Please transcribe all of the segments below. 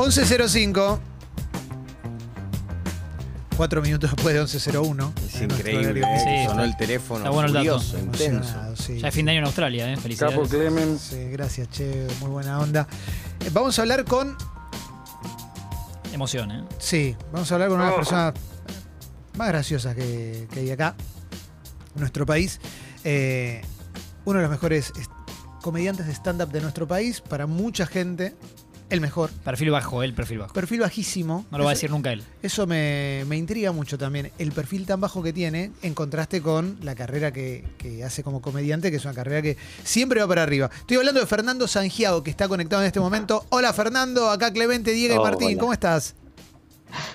11.05. Cuatro minutos después de 11.01. Es increíble. ¿eh? Sí, sonó está- el teléfono está bueno el dato. furioso, intenso. Emocionado, sí. Ya es fin de año en Australia, ¿eh? Felicidades. Capo Clemens. Sí, gracias, che, muy buena onda. Eh, vamos a hablar con. Emoción, ¿eh? Sí, vamos a hablar con una de las Oh. personas más graciosas que, que hay acá, en nuestro país. Eh, uno de los mejores est- comediantes de stand-up de nuestro país, para mucha gente, el mejor. Perfil bajo, el perfil bajo. Perfil bajísimo. No lo va a decir nunca él. Eso me, me intriga mucho también, el perfil tan bajo que tiene en contraste con la carrera que, que hace como comediante, que es una carrera que siempre va para arriba. Estoy hablando de Fernando Sangiao, que está conectado en este momento. Hola Fernando, acá Clemente, Diego y Oh, Martín, hola. ¿cómo estás?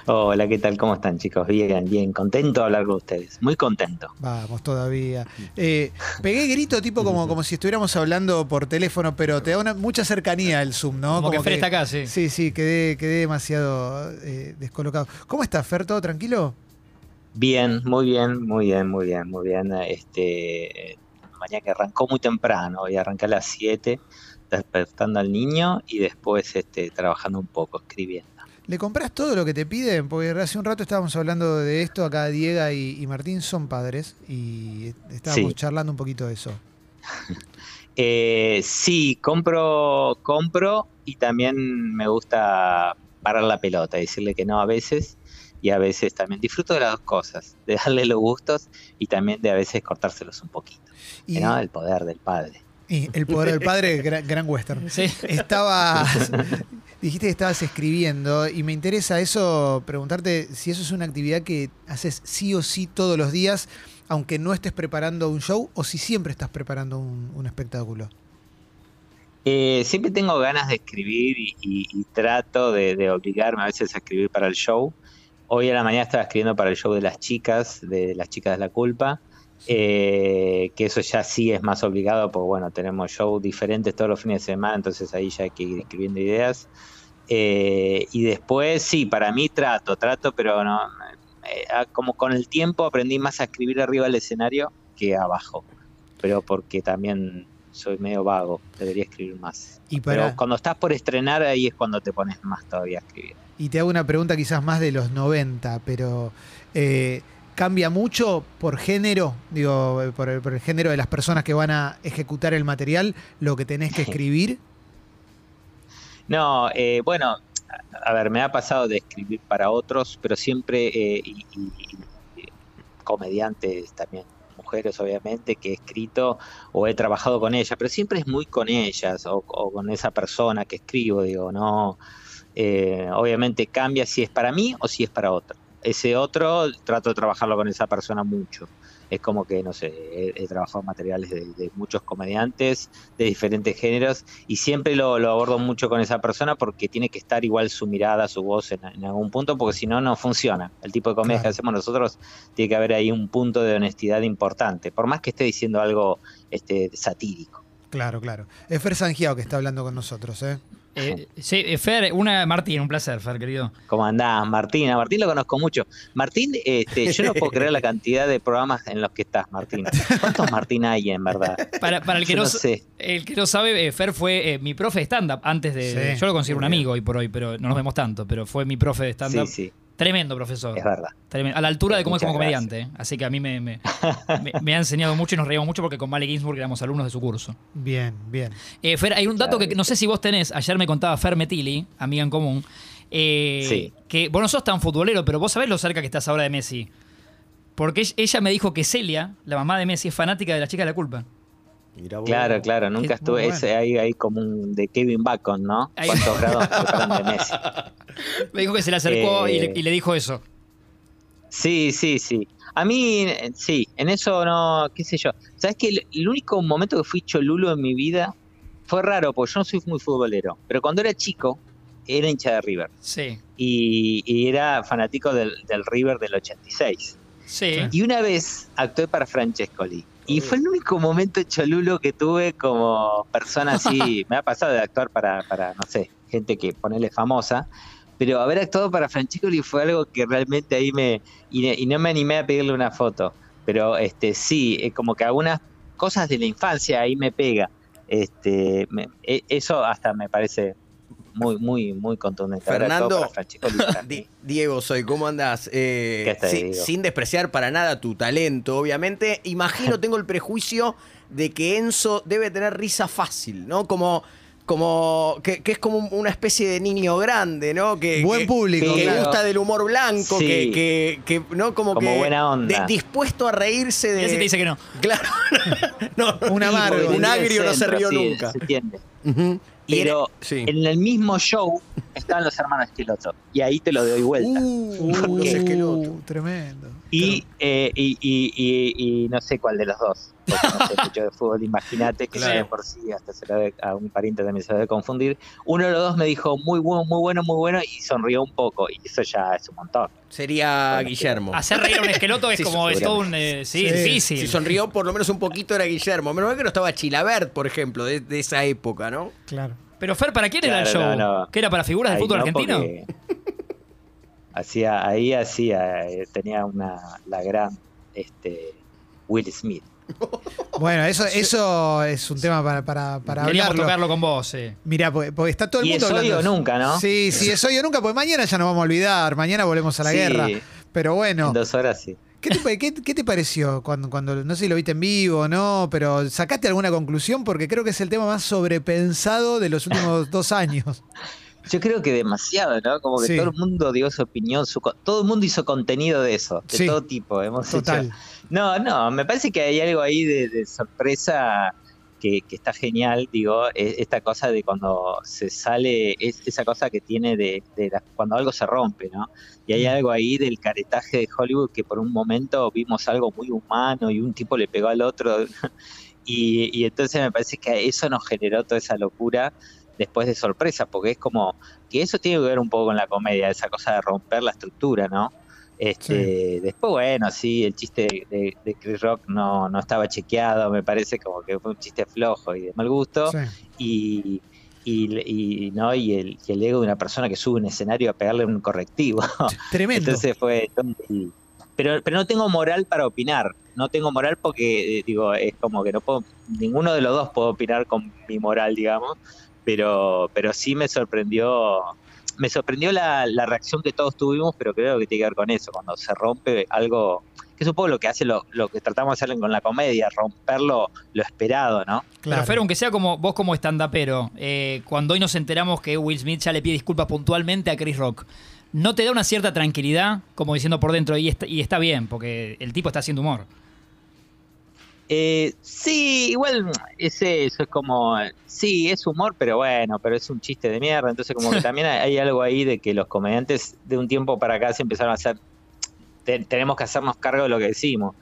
Hola, ¿qué tal? ¿Cómo están, chicos? Bien, bien. Contento de hablar con ustedes. Muy contento. Vamos, todavía. Eh, pegué grito tipo como, como si estuviéramos hablando por teléfono, pero te da una, mucha cercanía el Zoom, ¿no? Como, que Fer está acá, sí. Sí, sí, quedé, quedé demasiado eh, descolocado. ¿Cómo estás, Fer? ¿Todo tranquilo? Bien, muy bien, muy bien, muy bien, muy bien. Este, mañana que arrancó muy temprano, y arranqué a las 7, despertando al niño y después este, trabajando un poco, escribiendo. ¿Le compras todo lo que te piden? Porque hace un rato estábamos hablando de esto, acá Diego y, y Martín son padres y estábamos Sí. charlando un poquito de eso. Eh, sí, compro, compro y también me gusta parar la pelota, decirle que no a veces y a veces también disfruto de las dos cosas, de darle los gustos y también de a veces cortárselos un poquito. Y, ¿no? El poder del padre. Y el poder del padre, gran, gran western. Sí. Estabas, dijiste que estabas escribiendo y me interesa eso, preguntarte si eso es una actividad que haces sí o sí todos los días, aunque no estés preparando un show, o si siempre estás preparando un, un espectáculo. Eh, siempre tengo ganas de escribir y, y- y trato de, de obligarme a veces a escribir para el show. Hoy a la mañana estaba escribiendo para el show de las chicas, de las chicas de la culpa, eh, que eso ya sí es más obligado, porque bueno, tenemos shows diferentes todos los fines de semana, entonces ahí ya hay que ir escribiendo ideas. Eh, y después, sí, para mí trato, trato, pero no, eh, como con el tiempo aprendí más a escribir arriba del escenario que abajo, pero porque también soy medio vago, debería escribir más. Y, Pero cuando estás por estrenar, ahí es cuando te pones más todavía a escribir. y te hago una pregunta quizás más de los 90, pero eh, ¿cambia mucho por género? Digo, eh, por el, por el género de las personas que van a ejecutar el material, lo que tenés que escribir. No, eh, bueno, a, ver, me ha pasado de escribir para otros, pero siempre, eh, y, y- y- y comediantes también, mujeres obviamente, que he escrito o he trabajado con ellas, pero siempre es muy con ellas o, o con esa persona que escribo, digo, no, eh, obviamente cambia si es para mí o si es para otro. Ese otro trato de trabajarlo con esa persona mucho. Es como que, no sé, he, he trabajado materiales de, de muchos comediantes de diferentes géneros y siempre lo, lo abordo mucho con esa persona porque tiene que estar igual su mirada, su voz en, en algún punto, porque si no, no funciona. El tipo de comedia Claro. que hacemos nosotros tiene que haber ahí un punto de honestidad importante, por más que esté diciendo algo este, satírico. Claro, claro. Es Fer Sangiao que está hablando con nosotros, ¿eh? Eh, sí, eh, Fer, una Martín, un placer, Fer, querido. ¿Cómo andás, Martín? A Martín lo conozco mucho. Martín, este, yo no puedo creer la cantidad de programas en los que estás, Martín. ¿Cuántos Martín hay en verdad? Para, para el, que no, no sa- sé. el que no sabe, eh, Fer fue eh, mi profe de stand-up antes de. Sí. yo lo considero un amigo hoy por hoy, pero no nos vemos tanto. Pero fue mi profe de stand-up. Sí, sí, Tremendo profesor. es verdad. Tremendo. A la altura de cómo es como comediante. eh. Así que a mí me, me- me- me ha enseñado mucho y nos reíamos mucho porque con Male Ginsburg éramos alumnos de su curso. Bien, bien. Eh, Fer, hay un dato que no sé si vos tenés. Ayer me contaba Fer Metili, amiga en común. eh, Sí. Que vos no sos tan futbolero, pero vos sabés lo cerca que estás ahora de Messi. Porque ell- ella me dijo que Celia, la mamá de Messi, es fanática de la chica de la culpa. Mirá vos. Claro, claro, nunca estuve. bueno. Ese hay, hay como un de Kevin Bacon, ¿no? Ahí- ¿Cuántos grados de Messi? Me dijo que se le acercó y, le, Eh. y le dijo eso. Sí, sí, sí. A mí, sí, en eso no, qué sé yo. ¿Sabes que el, el único momento que fui cholulo en mi vida fue raro, porque yo no soy muy futbolero, pero cuando era chico era hincha de River Sí. y, y era fanático del, del River del 86. Sí. Y una vez actué para Francescoli. Y fue el único momento cholulo que tuve como persona así. Me ha pasado de actuar para, para no sé, gente que ponele famosa. Pero haber actuado para Francescoli fue algo que realmente ahí me. Y, y no me animé a pedirle una foto. Pero este sí, es como que algunas cosas de la infancia ahí me pega. Este, me- e- eso hasta me parece muy, muy, muy contundente. Fernando. Di- Diego, soy, ¿cómo andás? Eh, sin despreciar para nada tu talento, obviamente. Imagino, tengo el prejuicio de que Enzo debe tener risa fácil, ¿no? Como, como que, que es como una especie de niño grande, ¿no? Que, Buen que- público, que claro. gusta del humor blanco, Sí. que, que, que, ¿no? Como, Como que buena onda. de- dispuesto a reírse de. Si te dice que no. Claro. no, no, Un amargo. Un agrio no se rió sí, nunca. Se entiende. Ujú. Y era- Pero sí. en el mismo show estaban los hermanos Esqueloto. Y ahí te lo doy vuelta. Uh, ¿Por los qué? esquelotos. Uh, tremendo. Y, eh, y, y, y- y no sé cuál de los dos. Porque no sé mucho de fútbol, imagínate que Claro. ya de por sí hasta se a un pariente también se debe confundir. Uno de los dos me dijo muy bueno, muy bueno, muy bueno y sonrió un poco. Y eso ya es un montón. Sería Bueno, Guillermo. Hacer reír a un esqueloto es Sí, como es todo un. eh, sí, Sí. difícil. Si sonrió por lo menos un poquito era Guillermo. Menos mal que no estaba Chilabert, por ejemplo, de, de esa época, ¿no? Claro. Pero Fer, ¿para quién era el show? Claro, no, no. ¿Qué era para figuras del Ahí fútbol no, argentino? porque Hacía, ahí hacía, eh, tenía una, la gran este, Will Smith. Bueno, eso, eso es un tema para, para, para Queríamos hablarlo. tocarlo con vos, sí. Mirá, porque, porque está todo el Y mundo es hoy hablando. o nunca, ¿no? Sí, sí, es hoy o nunca, porque mañana ya nos vamos a olvidar, mañana volvemos a la Sí, guerra. Pero bueno, En dos horas sí. ¿qué te, pa- qué- qué te pareció cuando, cuando, no sé si lo viste en vivo o no, pero sacaste alguna conclusión? Porque creo que es el tema más sobrepensado de los últimos dos años. Yo creo que demasiado, ¿no? Como que Sí. todo el mundo dio su opinión, su, todo el mundo hizo contenido de eso, de Sí. todo tipo. Hemos Total. hecho. No, no, me parece que hay algo ahí de, de sorpresa que, que está genial, digo, e- esta cosa de cuando se sale, es esa cosa que tiene de, de la- cuando algo se rompe, ¿no? Y hay Mm. algo ahí del caretaje de Hollywood que por un momento vimos algo muy humano y un tipo le pegó al otro. Y, y entonces me parece que eso nos generó toda esa locura después de sorpresa, porque es como que eso tiene que ver un poco con la comedia, esa cosa de romper la estructura, ¿no? Este, Después, bueno, sí, el chiste de, de Chris Rock no, no estaba chequeado, me parece como que fue un chiste flojo y de mal gusto. Sí. Y, y, y, ¿no? y, el, y el ego de una persona que sube un escenario a pegarle un correctivo. Tremendo. Entonces fue. y- Pero, pero no tengo moral para opinar. No tengo moral porque, eh, digo, es como que no puedo. Ninguno de los dos puedo opinar con mi moral, digamos. Pero, pero sí me sorprendió. Me sorprendió la, la reacción que todos tuvimos, pero creo que tiene que ver con eso. Cuando se rompe algo. Que es un poco lo que hace lo, lo que tratamos de hacer con la comedia, romperlo lo esperado, ¿no? Claro. Pero Fer, aunque sea como vos como estandapero, eh, cuando hoy nos enteramos que Will Smith ya le pide disculpas puntualmente a Chris Rock, ¿no te da una cierta tranquilidad? Como diciendo por dentro, y está, y está bien, porque el tipo está haciendo humor. Eh, sí, igual ese, eso es como, sí, es humor, pero bueno, pero es un chiste de mierda, entonces como que también hay, hay algo ahí de que los comediantes de un tiempo para acá se empezaron a hacer, te- tenemos que hacernos cargo de lo que decimos,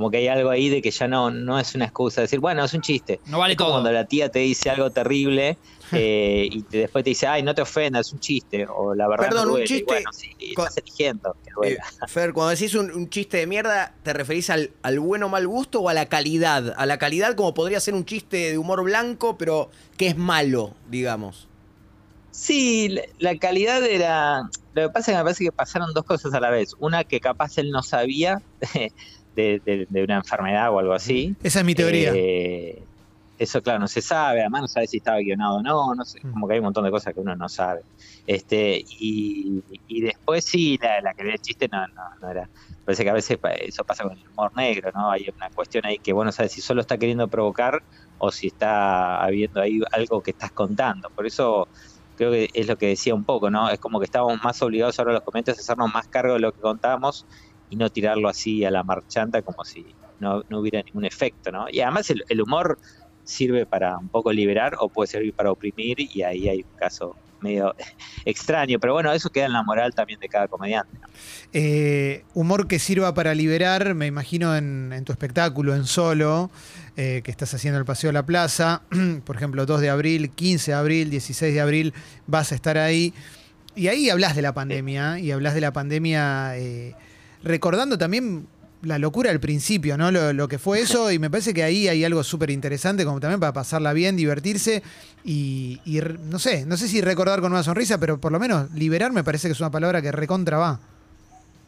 como que hay algo ahí de que ya no, no es una excusa, decir, bueno, es un chiste. No vale es como todo. cuando la tía te dice algo terrible eh, y te- después te dice, ay, no te ofendas, es un chiste, o la verdad Perdón, no un duele. Y chiste bueno, sí, con- estás eligiendo que Eh. Fer, cuando decís un, un chiste de mierda, ¿te referís al, al bueno o mal gusto o a la calidad? A la calidad como podría ser un chiste de humor blanco, pero que es malo, digamos. Sí, la- la calidad era. Lo que pasa es que me parece que pasaron dos cosas a la vez. Una que capaz él no sabía de, de- de una enfermedad o algo así. Esa es mi teoría. Eh, eso, claro, no se sabe. Además, no sabe si estaba guionado o no. no sé, como que hay un montón de cosas que uno no sabe. Este Y, y después, sí, la, la calidad del chiste no, no, no era. Parece que a veces eso pasa con el humor negro, ¿no? Hay una cuestión ahí que, bueno, sabes si solo está queriendo provocar o si está habiendo ahí algo que estás contando. Por eso creo que es lo que decía un poco, ¿no? Es como que estábamos más obligados ahora los comentarios a hacernos más cargo de lo que contamos y no tirarlo así a la marchanta como si no, no hubiera ningún efecto, ¿no? Y además el, el humor sirve para un poco liberar o puede servir para oprimir y ahí hay un caso medio extraño, pero bueno, eso queda en la moral también de cada comediante. ¿no? Eh, humor que sirva para liberar, me imagino en, en tu espectáculo, en solo, eh, que estás haciendo el Paseo a la Plaza, por ejemplo, 2 de abril, 15 de abril, 16 de abril, vas a estar ahí. Y ahí hablas de la pandemia, y hablas de la pandemia eh, recordando también la locura del principio, ¿no? Lo, lo que fue eso, y me parece que ahí hay algo súper interesante, como también para pasarla bien, divertirse, y, y no sé, no sé si recordar con una sonrisa, pero por lo menos liberar me parece que es una palabra que recontra va.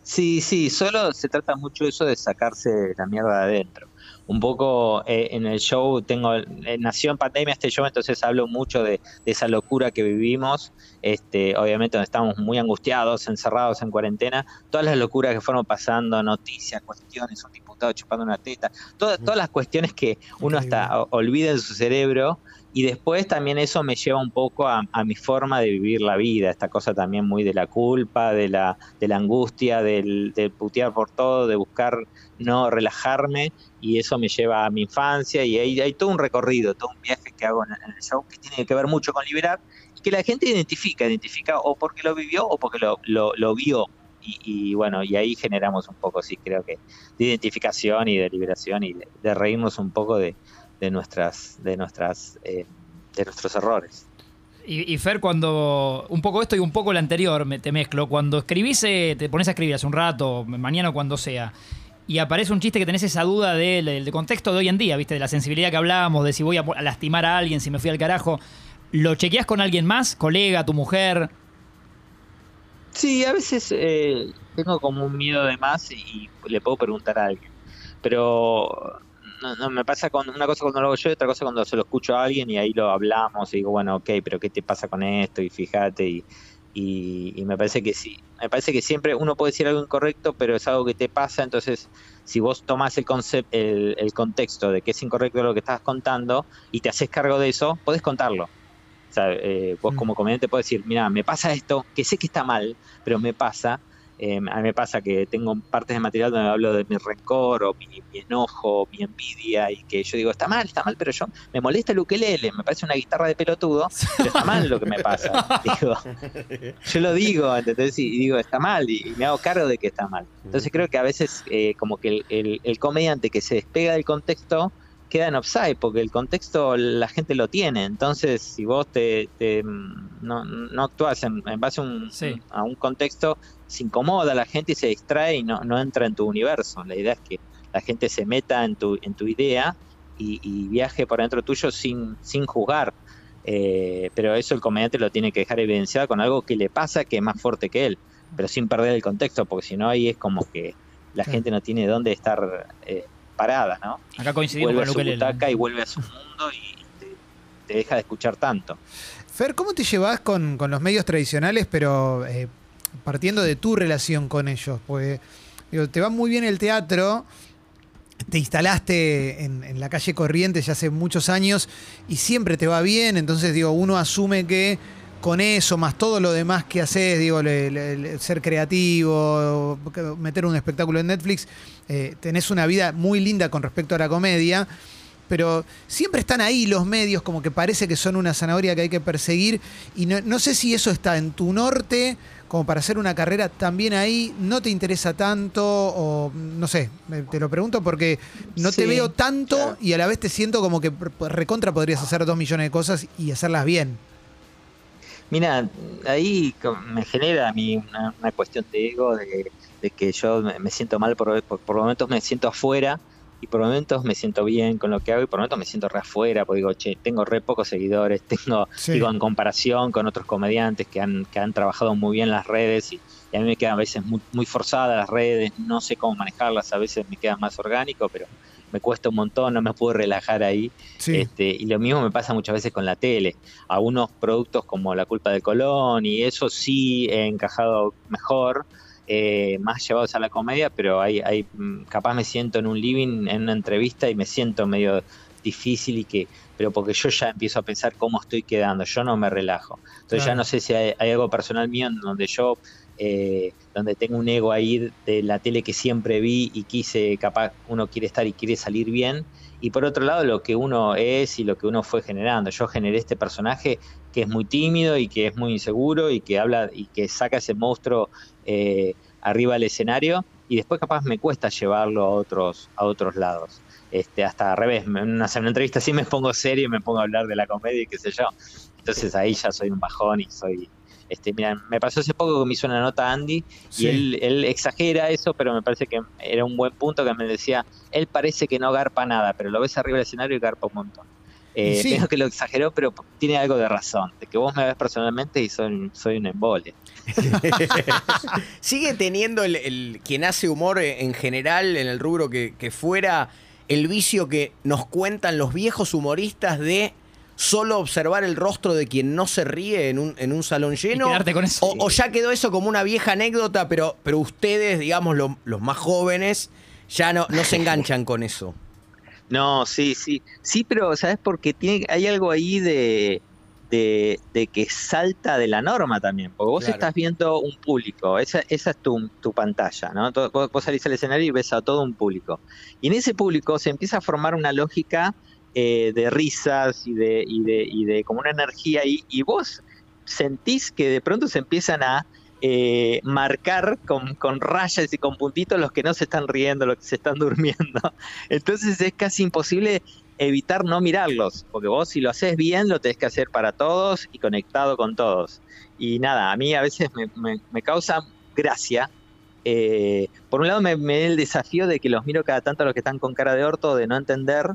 Sí, sí, solo se trata mucho eso de sacarse la mierda de adentro. un poco eh, en el show tengo eh, nació en pandemia este show entonces hablo mucho de, esa locura que vivimos este obviamente donde estamos muy angustiados encerrados en cuarentena. Todas las locuras que fueron pasando noticias cuestiones un diputado chupando una teta todas, todas las cuestiones que uno hasta olvida en su cerebro y después también eso me lleva un poco a, mi forma de vivir la vida, esta cosa también muy de la culpa, de la, de la angustia, del, putear por todo, de buscar no relajarme, y eso me lleva a mi infancia, y hay, hay todo un recorrido, todo un viaje que hago en, el show que tiene que ver mucho con liberar, y que la gente identifica, identifica o porque lo vivió o porque lo, lo, vio. Y, bueno, y ahí generamos un poco, sí, creo que de identificación y de liberación y de reírnos un poco de, de nuestras, de nuestras, eh, de nuestros errores. Y, Fer, cuando un poco esto y un poco el anterior me, te mezclo, cuando escribís, eh, te pones a escribir hace un rato, mañana o cuando sea, y aparece un chiste que tenés esa duda del, contexto de hoy en día, ¿viste? De la sensibilidad que hablábamos, de si voy a, lastimar a alguien, si me fui al carajo. ¿Lo chequeás con alguien más? ¿Colega, tu mujer? Sí, a veces eh, tengo como un miedo de más y le puedo preguntar a alguien. Pero no, no, me pasa con una cosa cuando lo hago yo y otra cosa cuando se lo escucho a alguien y ahí lo hablamos y digo, bueno, ok, pero ¿qué te pasa con esto? Y fíjate, y, y, me parece que sí. Me parece que siempre uno puede decir algo incorrecto, pero es algo que te pasa, entonces si vos tomás el, concept, el, el contexto de que es incorrecto lo que estás contando y te haces cargo de eso, podés contarlo. O sea, eh, vos mm. como comediante podés decir, mira, me pasa esto, que sé que está mal, pero me pasa, eh, a mí me pasa que tengo partes de material donde hablo de mi rencor o mi, enojo, mi envidia y que yo digo, está mal, está mal, pero yo me molesta el ukelele, me parece una guitarra de pelotudo, pero está mal lo que me pasa. Digo, yo lo digo, ¿entendés? Y digo, está mal y, me hago cargo de que está mal. Entonces creo que a veces eh, como que el, comediante que se despega del contexto queda en offside, porque el contexto la gente lo tiene. Entonces, si vos te, no, no actúas en, base a un contexto, se incomoda la gente y se distrae y no, no entra en tu universo. La idea es que la gente se meta en tu, en tu idea y, viaje por dentro tuyo sin, sin juzgar. Eh, pero eso el comediante lo tiene que dejar evidenciado con algo que le pasa que es más fuerte que él, pero sin perder el contexto, porque si no ahí es como que la gente no tiene dónde estar eh, parada, ¿no? Acá coincidimos vuelve con a su butaca y vuelve a su mundo y te, deja de escuchar tanto. Fer, ¿cómo te llevas con, con los medios tradicionales, pero eh, partiendo de tu relación con ellos, porque te va muy bien el teatro, te instalaste en, la calle Corrientes ya hace muchos años y siempre te va bien, entonces digo, uno asume que con eso, más todo lo demás que haces, digo, ser creativo, meter un espectáculo en Netflix, eh, tenés una vida muy linda con respecto a la comedia pero siempre están ahí los medios, como que parece que son una zanahoria que hay que perseguir. Y no, sé si eso está en tu norte, como para hacer una carrera también ahí, no te interesa tanto, o no sé, te lo pregunto porque no te veo tanto y a la vez te siento como que recontra podrías hacer dos millones de cosas y hacerlas bien. Mira, ahí me genera a mí una, cuestión de ego, de, que yo me, siento mal, por, por, por momentos me siento afuera y por momentos me siento bien con lo que hago y por momentos me siento re afuera, porque digo, che, tengo re pocos seguidores, tengo, digo, en comparación con otros comediantes que han, que han trabajado muy bien las redes y, a mí me quedan a veces muy, muy forzadas las redes, no sé cómo manejarlas, a veces me queda más orgánico, pero me cuesta un montón, no me puedo relajar ahí. Este, y lo mismo me pasa muchas veces con la tele. Algunos productos como La culpa de Colón y eso sí he encajado mejor, eh, más llevados a la comedia, pero hay, hay, mm, capaz me siento en un living, en una entrevista y me siento medio difícil y que, pero porque yo ya empiezo a pensar cómo estoy quedando, yo no me relajo. Entonces ya no sé si hay, algo personal mío en donde yo, eh, donde tengo un ego ahí de la tele que siempre vi y quise, capaz uno quiere estar y quiere salir bien. Y por otro lado, lo que uno es y lo que uno fue generando. Yo generé este personaje que es muy tímido y que es muy inseguro y que habla y que saca ese monstruo eh, arriba del escenario y después capaz me cuesta llevarlo a otros, a otros lados. Este, hasta al revés, en una, entrevista así me pongo serio y me pongo a hablar de la comedia y qué sé yo. Entonces ahí ya soy un bajón y soy... Este, mira, me pasó hace poco que me hizo una nota Andy y él, él, exagera eso, pero me parece que era un buen punto que me decía, él parece que no garpa nada, pero lo ves arriba del escenario y garpa un montón. Eh, que lo exageró, pero tiene algo de razón. De que vos me ves personalmente y soy, soy un embole. ¿Sigue teniendo el, quien hace humor en general, en el rubro que, fuera, el vicio que nos cuentan los viejos humoristas de solo observar el rostro de quien no se ríe en un, en un salón lleno? quedarte con eso. O, o ya quedó eso como una vieja anécdota, pero, pero ustedes, digamos, lo- los más jóvenes, ya no, no se enganchan con eso. No, sí, sí. Sí, pero ¿sabes por qué? Tiene, hay algo ahí de, de, de que salta de la norma también. Porque vos Claro. estás viendo un público, esa, esa es tu, tu pantalla, ¿no? Todo- Vos, vos salís al escenario y ves a todo un público. Y en ese público se empieza a formar una lógica eh, de risas y de, y, de, y de como una energía y, y vos sentís que de pronto se empiezan a eh, marcar con, rayas y con puntitos los que no se están riendo, los que se están durmiendo. Entonces es casi imposible evitar no mirarlos, porque vos si lo haces bien lo tenés que hacer para todos y conectado con todos. Y nada, a mí a veces me causa gracia. eh, por un lado me, me da el desafío de que los miro cada tanto a los que están con cara de orto, de no entender,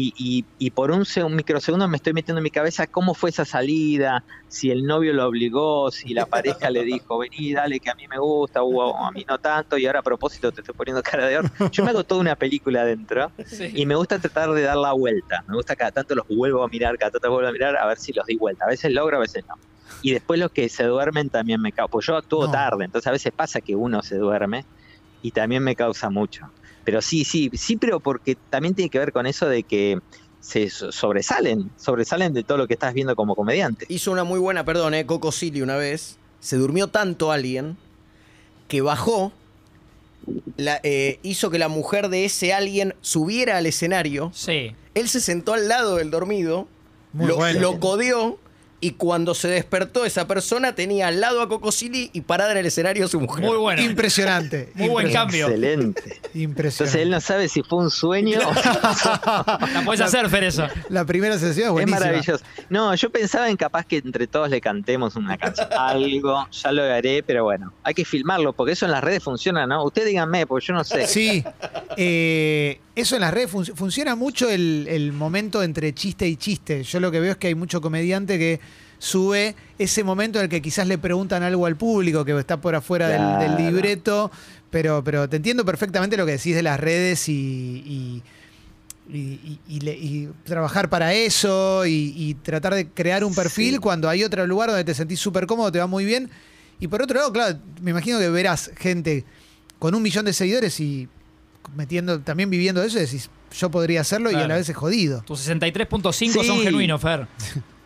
y, y- y por un, seg- un microsegundo me estoy metiendo en mi cabeza cómo fue esa salida, si el novio lo obligó, si la pareja le dijo, vení, dale, que a mí me gusta, o a mí no tanto, y ahora a propósito te estoy poniendo cara de orto. Yo me hago toda una película adentro. Y me gusta tratar de dar la vuelta. Me gusta cada tanto los vuelvo a mirar, cada tanto los vuelvo a mirar a ver si los di vuelta. A veces logro, a veces no. Y después los que se duermen también me causa. Pues yo actúo No. tarde, entonces a veces pasa que uno se duerme y también me causa mucho. Pero sí, sí, sí, pero porque también tiene que ver con eso de que se so- sobresalen, sobresalen de todo lo que estás viendo como comediante. Hizo una muy buena, perdón, eh, Coco Silly una vez. Se durmió tanto alguien que bajó, la- eh, hizo que la mujer de ese alguien subiera al escenario. Sí. Él se sentó al lado del dormido, Muy lo, bueno. lo codeó y cuando se despertó esa persona tenía al lado a Coco Silly y parada en el escenario a su mujer. Muy bueno. Impresionante. Muy buen impresionante, cambio. Excelente. Entonces Impresionante. él no sabe si fue un sueño o La puedes hacer, Fer, eso. La primera sesión es Es buenísima. maravilloso. No, yo pensaba en capaz que entre todos le cantemos una canción. Algo, ya lo haré, pero bueno, hay que filmarlo, porque eso en las redes funciona, ¿no? Ustedes díganme, porque yo no sé. Sí, eh, eso en las redes func- funciona mucho el, el momento entre chiste y chiste. Yo lo que veo es que hay mucho comediante que sube ese momento en el que quizás le preguntan algo al público que está por afuera del- libreto, pero, pero te entiendo perfectamente lo que decís de las redes y, y- y- y- y le- y trabajar para eso y, y tratar de crear un perfil Sí. cuando hay otro lugar donde te sentís súper cómodo, te va muy bien. Y por otro lado, claro, me imagino que verás gente con un millón de seguidores y metiendo, también viviendo eso, y decís, yo podría hacerlo y a la vez es jodido. Tus 63.5 son genuinos, Fer.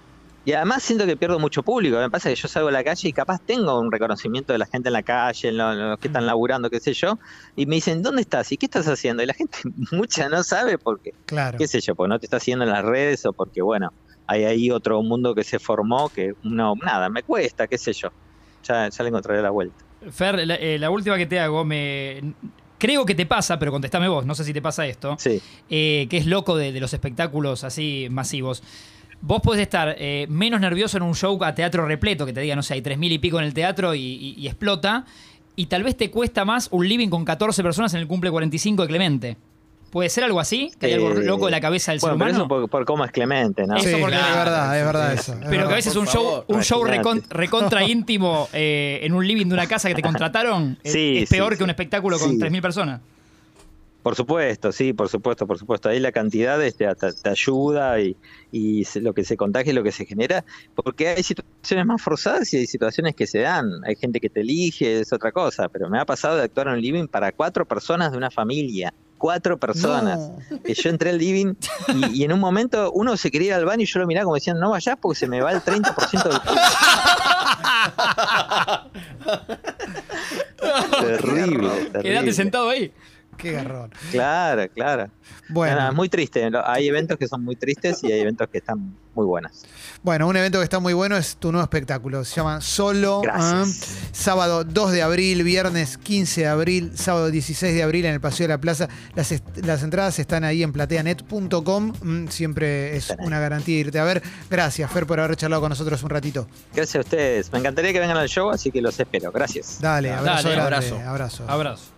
Y además siento que pierdo mucho público. Me pasa que yo salgo a la calle y capaz tengo un reconocimiento de la gente en la calle, lo- los que están laburando, qué sé yo, y me dicen, ¿dónde estás? ¿Y qué estás haciendo? Y la gente mucha no sabe porque, Claro. qué sé yo, porque no te está haciendo en las redes o porque, bueno, hay ahí otro mundo que se formó que no, nada, me cuesta, qué sé yo. Ya, ya le encontraré la vuelta. Fer, la, eh, la última que te hago, me creo que te pasa, pero contestame vos, no sé si te pasa esto, Sí. eh, que es loco de, de los espectáculos así masivos. Vos podés estar eh, menos nervioso en un show a teatro repleto, que te diga, no sé, hay tres mil y pico en el teatro y, y- y explota, y tal vez te cuesta más un living con 14 personas en el cumple 45 de Clemente. ¿Puede ser algo así? ¿Que hay algo Eh, loco de la cabeza del Bueno, ser pero humano? eso por, por cómo es Clemente, ¿no? Eso Sí, es verdad, es verdad eso. es Pero que a veces un show, favor, un show recontra íntimo eh, en un living de una casa que te contrataron es- Sí, es peor sí. que un espectáculo con Sí. 3.000 personas. Por supuesto, sí, por supuesto, por supuesto. Ahí la cantidad este, te, te ayuda y, y se- lo que se contagia y lo que se genera, porque hay situaciones más forzadas y hay situaciones que se dan. Hay gente que te elige, es otra cosa, pero me ha pasado de actuar en un living para cuatro personas de una familia. Cuatro personas. No. Que yo entré al living y, y en un momento uno se quería ir al baño y yo lo miraba como diciendo, no vayas porque se me va el 30% del Terrible, terrible. Quédate sentado ahí. Qué garrón. Claro, claro. Bueno. No, no, es muy triste. Hay eventos que son muy tristes y hay eventos que están muy buenos. Bueno, un evento que está muy bueno es tu nuevo espectáculo. Se llama Solo. Gracias. ¿ah? Sábado 2 de abril, viernes 15 de abril, sábado 16 de abril en el Paseo de la Plaza. Las, entradas están ahí en plateanet.com. Mm, Siempre es una garantía irte a ver. Gracias, Fer, por haber charlado con nosotros un ratito. Gracias a ustedes. Me encantaría que vengan al show, así que los espero. Gracias. Dale, abrazo Dale, grande. abrazo. abrazo. Abrazo.